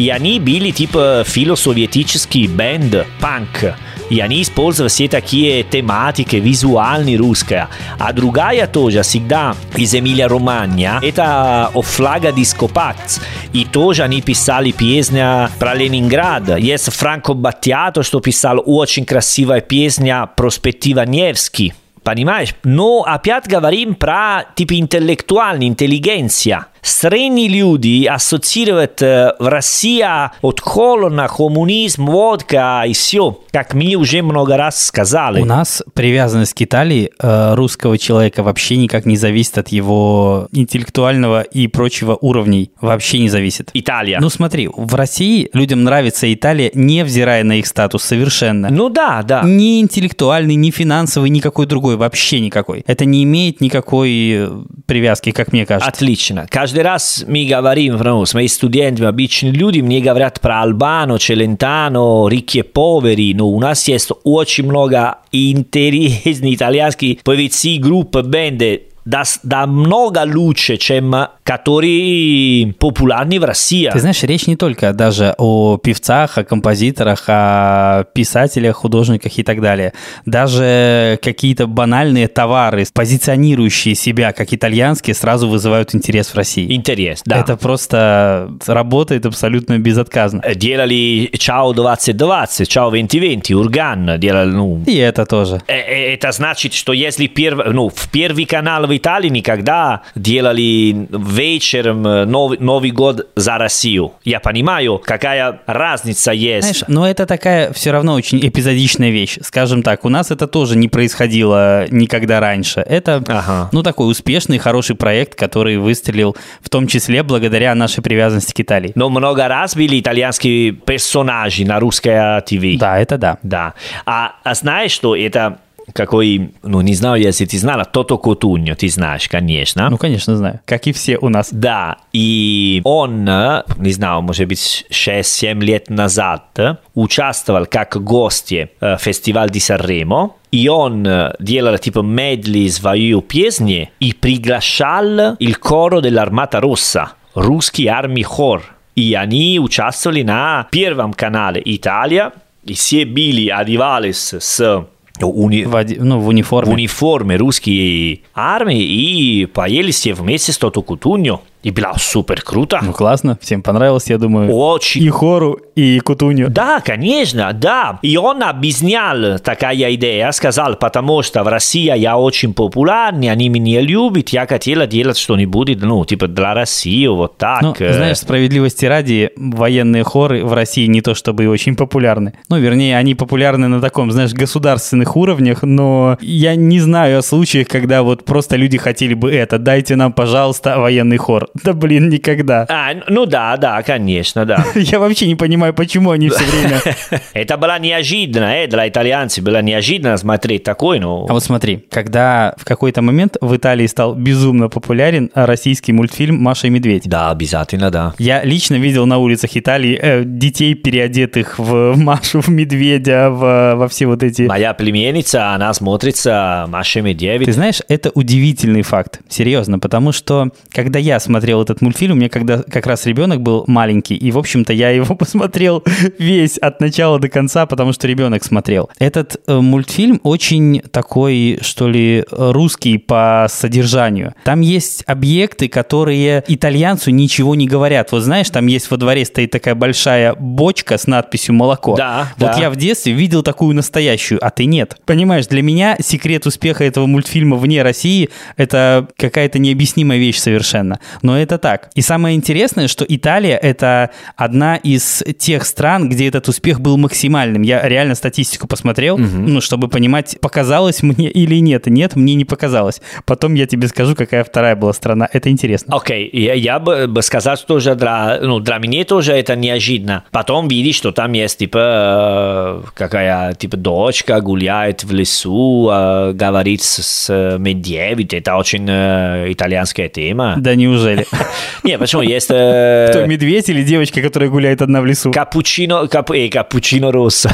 И они были типа филосоветический бенд панк. И они использовали все такие тематики визуальные русские. А другая тоже всегда из Эмилия-Романья. Это о флага Discopax. И тоже они писали песня про Ленинград. Есть Франко Батtiato, что писал очень красивая песня «Проспектива Невский». Понимаешь? Но опять говорим про типа интеллектуальная интеллигенция. Средние люди ассоциируют в России от холодна, коммунизм, водка и все. Как мы уже много раз сказали. У нас привязанность к Италии э, русского человека вообще никак не зависит от его интеллектуального и прочего уровней. Вообще не зависит. Италия. Ну смотри, в России людям нравится Италия, невзирая на их статус совершенно. Ну да, да. Ни интеллектуальный, ни финансовый, никакой другой, вообще никакой. Это не имеет никакой э, привязки, как мне кажется. Отлично. Каждый раз мы говорим, ну, с моими студентами, обычные люди, мне говорят про Албану, Челентано, рикки и повери. Но у нас есть очень много интересных итальянских певцы, группы, бенды, да, да много лучше, чем которые популярны в России. Ты знаешь, речь не только даже о певцах, о композиторах, о писателях, художниках и так далее. Даже какие-то банальные товары, позиционирующие себя как итальянские, сразу вызывают интерес в России. Интерес, да. Это просто работает абсолютно безотказно. Делали Ciao 2020, Ciao 2020, Урган делали, ну, И это тоже. Э, э, Это значит, что если перв... ну, в первый канал в Италии никогда делали вечером Новый, Новый год за Россию. Я понимаю, какая разница есть. Знаешь, но это такая все равно очень эпизодичная вещь. Скажем так, у нас это тоже не происходило никогда раньше. Это, Ага. ну, такой успешный, хороший проект, который выстрелил в том числе благодаря нашей привязанности к Италии. Но много раз были итальянские персонажи на русской ТВ. Да, это да. Да. А, а знаешь, что это какой, ну, не знаю, если ты знала, Тото Котуньо, ты знаешь, конечно. Ну, конечно, знаю. Как и все у нас. Да, и он, э, не знаю, может быть, 6-7 лет назад э, участвовал как гость э, фестиваль Ди Санремо, и он э, делал типа медли свою песни и приглашал il coro dell'Armata Rossa, русский армий хор. И они участвовали на первом канале Италия, и все были одевались с уни- В, оде- ну, в униформе. в униформе русской армии и поели все вместе с Тото Кутуньо. И было супер круто. Ну, классно. Всем понравилось, я думаю. Очень. И хору, и Кутунью. Да, конечно, да. И он объяснял такая идея, сказал, потому что в России я очень популярный, они меня любят, я хотела делать что-нибудь, ну, типа для России, вот так. Ну, э. знаешь, справедливости ради, военные хоры в России не то чтобы и очень популярны. Ну, вернее, они популярны на таком, знаешь, государственных уровнях, но я не знаю о случаях, когда вот просто люди хотели бы это. Дайте нам, пожалуйста, военный хор. Да блин, никогда. А, ну да, да, конечно, да. Я вообще не понимаю, почему они все время... Это было неожиданно, э, для итальянцев было неожиданно смотреть такой, ну... А вот смотри, когда в какой-то момент в Италии стал безумно популярен российский мультфильм «Маша и медведь». Да, обязательно, да. Я лично видел на улицах Италии э, детей, переодетых в Машу, в медведя, в, во все вот эти... Моя племянница, она смотрится Маша и Медведь. Ты знаешь, это удивительный факт, серьезно, потому что когда я смотрел этот мультфильм, у меня когда как раз ребенок был маленький, и, в общем-то, я его посмотрел весь от начала до конца, потому что ребенок смотрел. Этот э, мультфильм очень такой, что ли, русский по содержанию. Там есть объекты, которые итальянцу ничего не говорят. Вот знаешь, там есть во дворе стоит такая большая бочка с надписью «молоко». Да, Вот да. я в детстве видел такую настоящую, а ты нет. Понимаешь, для меня секрет успеха этого мультфильма вне России – это какая-то необъяснимая вещь совершенно. Но это так. И самое интересное, что Италия – это одна из тех стран, где этот успех был максимальным. Я реально статистику посмотрел, ну, чтобы понимать, показалось мне или нет. Нет, мне не показалось. Потом я тебе скажу, какая вторая была страна. Это интересно. Окей, я, я бы, бы сказал, что тоже для, ну, для меня тоже это неожиданно. Потом видишь, что там есть, типа, э, какая, типа, дочка гуляет в лесу, э, говорит с, медведем. Это очень э, итальянская тема. Да неужели? Не, почему? Есть... э, Кто, медведь или девочка, которая гуляет одна в лесу? Капучино, кап, э, капучино россо.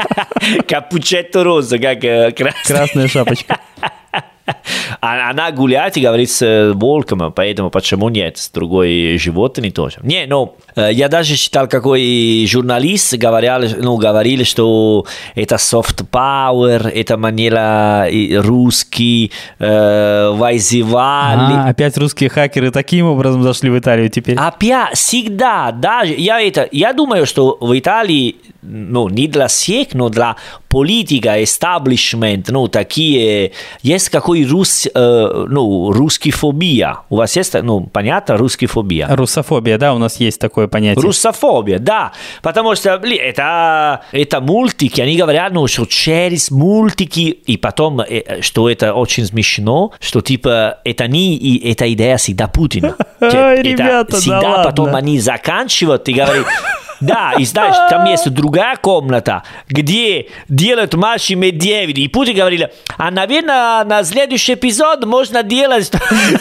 Капучетто россо, как э. Красная шапочка. А Она гуляет и говорит с э, волком, поэтому почему нет? С другой животными тоже. Не, ну, э, я даже читал, какой журналист говорил, ну, говорили, что это soft power, это манера русский, э, вызывали. А, опять русские хакеры таким образом зашли в Италию теперь. Опять, всегда, даже, я, это, я думаю, что в Италии, ну, не для всех, но для политика, эстаблишмент, ну, такие, есть какой рус, э, ну, русский фобия. У вас есть, ну, понятно, русский фобия? Русофобия, да, у нас есть такое понятие. Руссофобия, да. Потому что, блин, это, это мультики. Они говорят, ну, что через мультики, и потом, что это очень смешно, что, типа, это не, и эта идея всегда Путина. Это ребята, да всегда ладно. потом они заканчивают и говорят, да, и знаешь, там есть другая комната, где делают Маши Медведи. И Путин говорил, а, наверное, на следующий эпизод можно делать...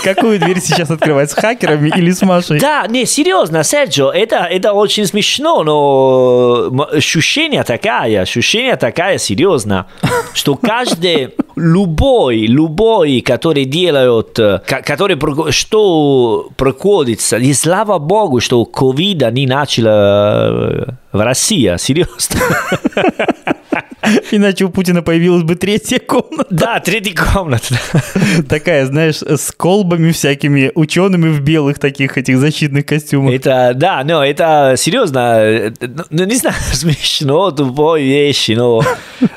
Какую дверь сейчас открывать, с хакерами или с Машей? Да, не, серьезно, Серджо, это, это очень смешно, но ощущение такая, ощущение такая серьезно, что каждый, любой, любой, который делают, ко- который, что проходится, и слава богу, что ковида не начала uh, в России, серьезно. Иначе у Путина появилась бы третья комната. Да, третья комната. Такая, знаешь, с колбами всякими, учеными в белых таких этих защитных костюмах. Это, да, но это серьезно, ну, ну, не знаю, смешно, тупой вещи, но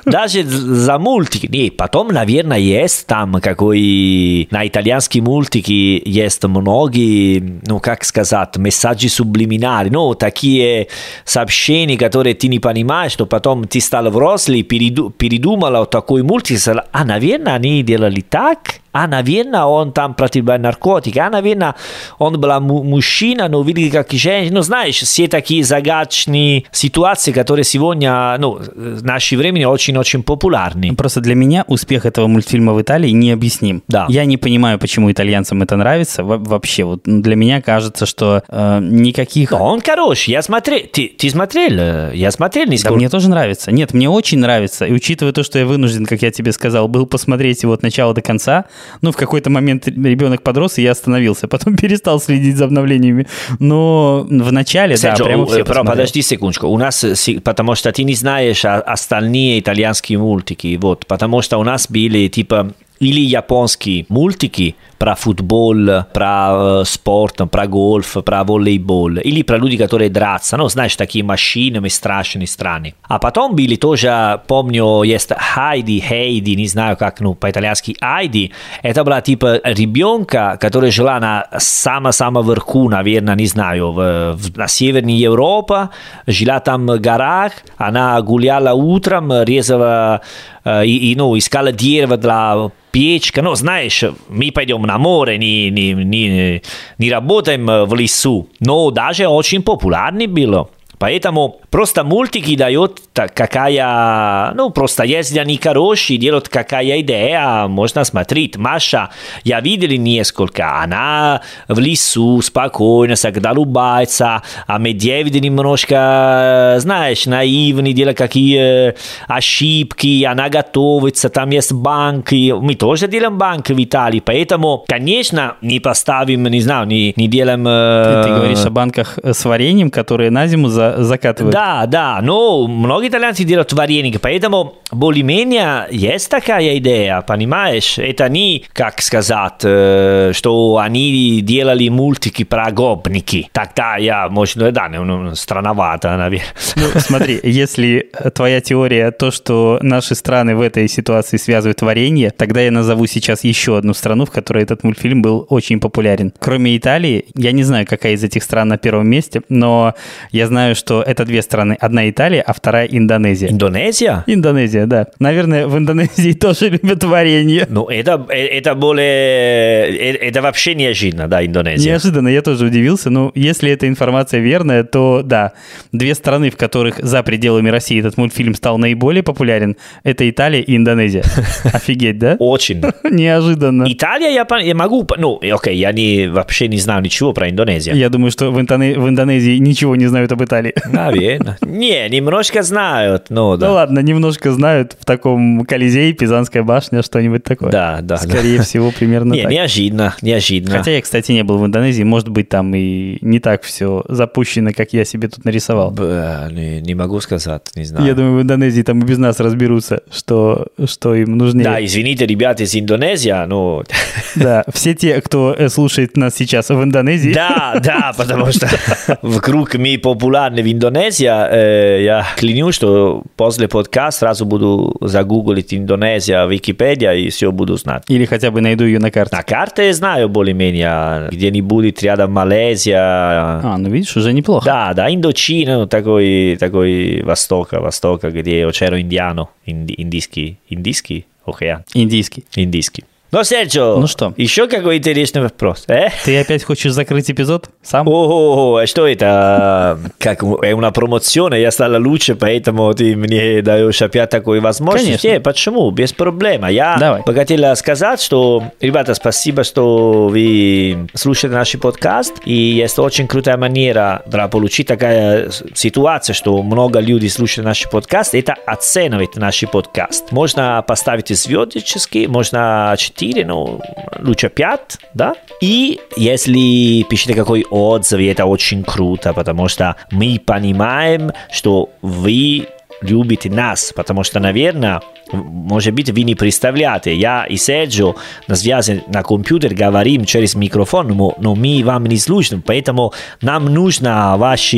даже за мультики. Не, потом, наверное, есть там какой... На итальянские мультики есть многие, ну, как сказать, месседжи сублиминали, ну, такие сообщения, которые ты не понимаешь, что потом ты стал взрослый, переду, передумала такой мультик, а, наверное, они делали так, а, наверное, он там употреблял наркотики, а, наверное, он был мужчина, но видели как женщина. Ну, знаешь, все такие загадочные ситуации, которые сегодня, ну, в наше время очень-очень популярны. Просто для меня успех этого мультфильма в Италии необъясним. Да. Я не понимаю, почему итальянцам это нравится. Во вообще, вот для меня кажется, что э, никаких... Но он хороший, я смотрел. Ты, ты смотрел? Я смотрел несколько... Да, мне тоже нравится. Нет, мне очень нравится. И учитывая то, что я вынужден, как я тебе сказал, был посмотреть его от начала до конца, ну, в какой-то момент ребенок подрос, и я остановился. Потом перестал следить за обновлениями. Но в начале, Серджо, да, прямо все Però подожди секундочку. У нас, потому что ты не знаешь остальные итальянские мультики, вот, потому что у нас были, типа, или японские мультики про футбол, про спорт, про гольф, про волейбол, или про люди, которые драться, ну, знаешь, такие машинами страшные, странные. А потом были тоже, помню, есть Хайди, Хейди, не знаю как, ну, по-итальянски Хайди, это была типа ребенка, которая жила на самом-самом верху, наверное, не знаю, в, в, на северной Европе, жила там в горах, она гуляла утром, резала и, и ну, искала дерево для печка. Ну, знаешь, мы пойдем на море, не, не, не, не работаем в лесу. Но даже очень популярный было. Поэтому просто мультики дают какая, ну, просто если они хорошие, делают какая идея, можно смотреть. Маша, я видел несколько, она в лесу спокойно, всегда улыбается, а Медведь немножко, знаешь, наивный, делает какие ошибки, она готовится, там есть банки, мы тоже делаем банки в Италии, поэтому, конечно, не поставим, не знаю, не, не делаем... Ты, ты говоришь о банках с вареньем, которые на зиму за закатывают. Да, да, но многие итальянцы делают вареники, поэтому более-менее есть такая идея, понимаешь? Это не, как сказать, что они делали мультики про гопники. Тогда я, может, да, ну, странновато, наверное. Ну, смотри, если твоя теория то, что наши страны в этой ситуации связывают варенье, тогда я назову сейчас еще одну страну, в которой этот мультфильм был очень популярен. Кроме Италии, я не знаю, какая из этих стран на первом месте, но я знаю, что это две страны. Одна Италия, а вторая Индонезия. Индонезия? Индонезия, да. Наверное, в Индонезии тоже любят варенье. Ну, это, это более... Это вообще неожиданно, да, Индонезия. Неожиданно, я тоже удивился. Ну, если эта информация верная, то да. Две страны, в которых за пределами России этот мультфильм стал наиболее популярен, это Италия и Индонезия. Офигеть, да? Очень. Неожиданно. Италия я, я могу... Ну, окей, я не, вообще не знаю ничего про Индонезию. Я думаю, что в, Индонезии ничего не знают об Италии. Наверное. Не, немножко знают, но да. Ну ладно, немножко знают в таком Колизее, Пизанская башня, что-нибудь такое. Да, да. Скорее всего, примерно не, так. неожиданно, неожиданно. Хотя я, кстати, не был в Индонезии, может быть, там и не так все запущено, как я себе тут нарисовал. Б, не, не могу сказать, не знаю. Я думаю, в Индонезии там и без нас разберутся, что, что им нужнее. Да, извините, ребята из Индонезии, но... Да, все те, кто э, слушает нас сейчас в Индонезии. Да, да, потому что вокруг мы популярны в Индонезии, э, я клянусь, что после подкаста сразу буду загуглить Индонезия, Википедия и все буду знать. Или хотя бы найду ее на карте. На карте знаю более-менее, где-нибудь рядом Малайзия. А, ну видишь, уже неплохо. Да, да, Индочина, такой, такой востока, востока, где очень индиано, инди, индийский, индийский океан. Индийский. Индийский. Ну, Серджо, ну что? Еще какой интересный вопрос. Э? Ты опять хочешь закрыть эпизод сам? О, что это? Как una promozione, я стала лучше, поэтому ты мне даешь опять такую возможность. Конечно. Э, почему? Без проблем. Я Давай. хотела сказать, что, ребята, спасибо, что вы слушаете наш подкаст. И есть очень крутая манера для получить такая ситуация, что много людей слушают наш подкаст. Это оценивать наш подкаст. Можно поставить звездочки, можно 4, ну, лучше 5, да? И если пишите какой отзыв, это очень круто, потому что мы понимаем, что вы любите нас, потому что, наверное, может быть, вы не представляете, я и Серджио на связи на компьютер говорим через микрофон, но, но мы вам не слышим, поэтому нам нужно ваш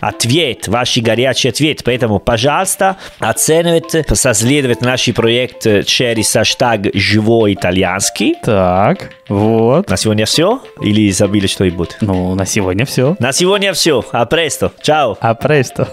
ответ, ваш горячий ответ, поэтому, пожалуйста, оценивайте, соследуйте наш проект через хэштег «Живой итальянский». Так, вот. На сегодня все? Или забыли что-нибудь? Ну, на сегодня все. На сегодня все. А престо. Чао. А престо.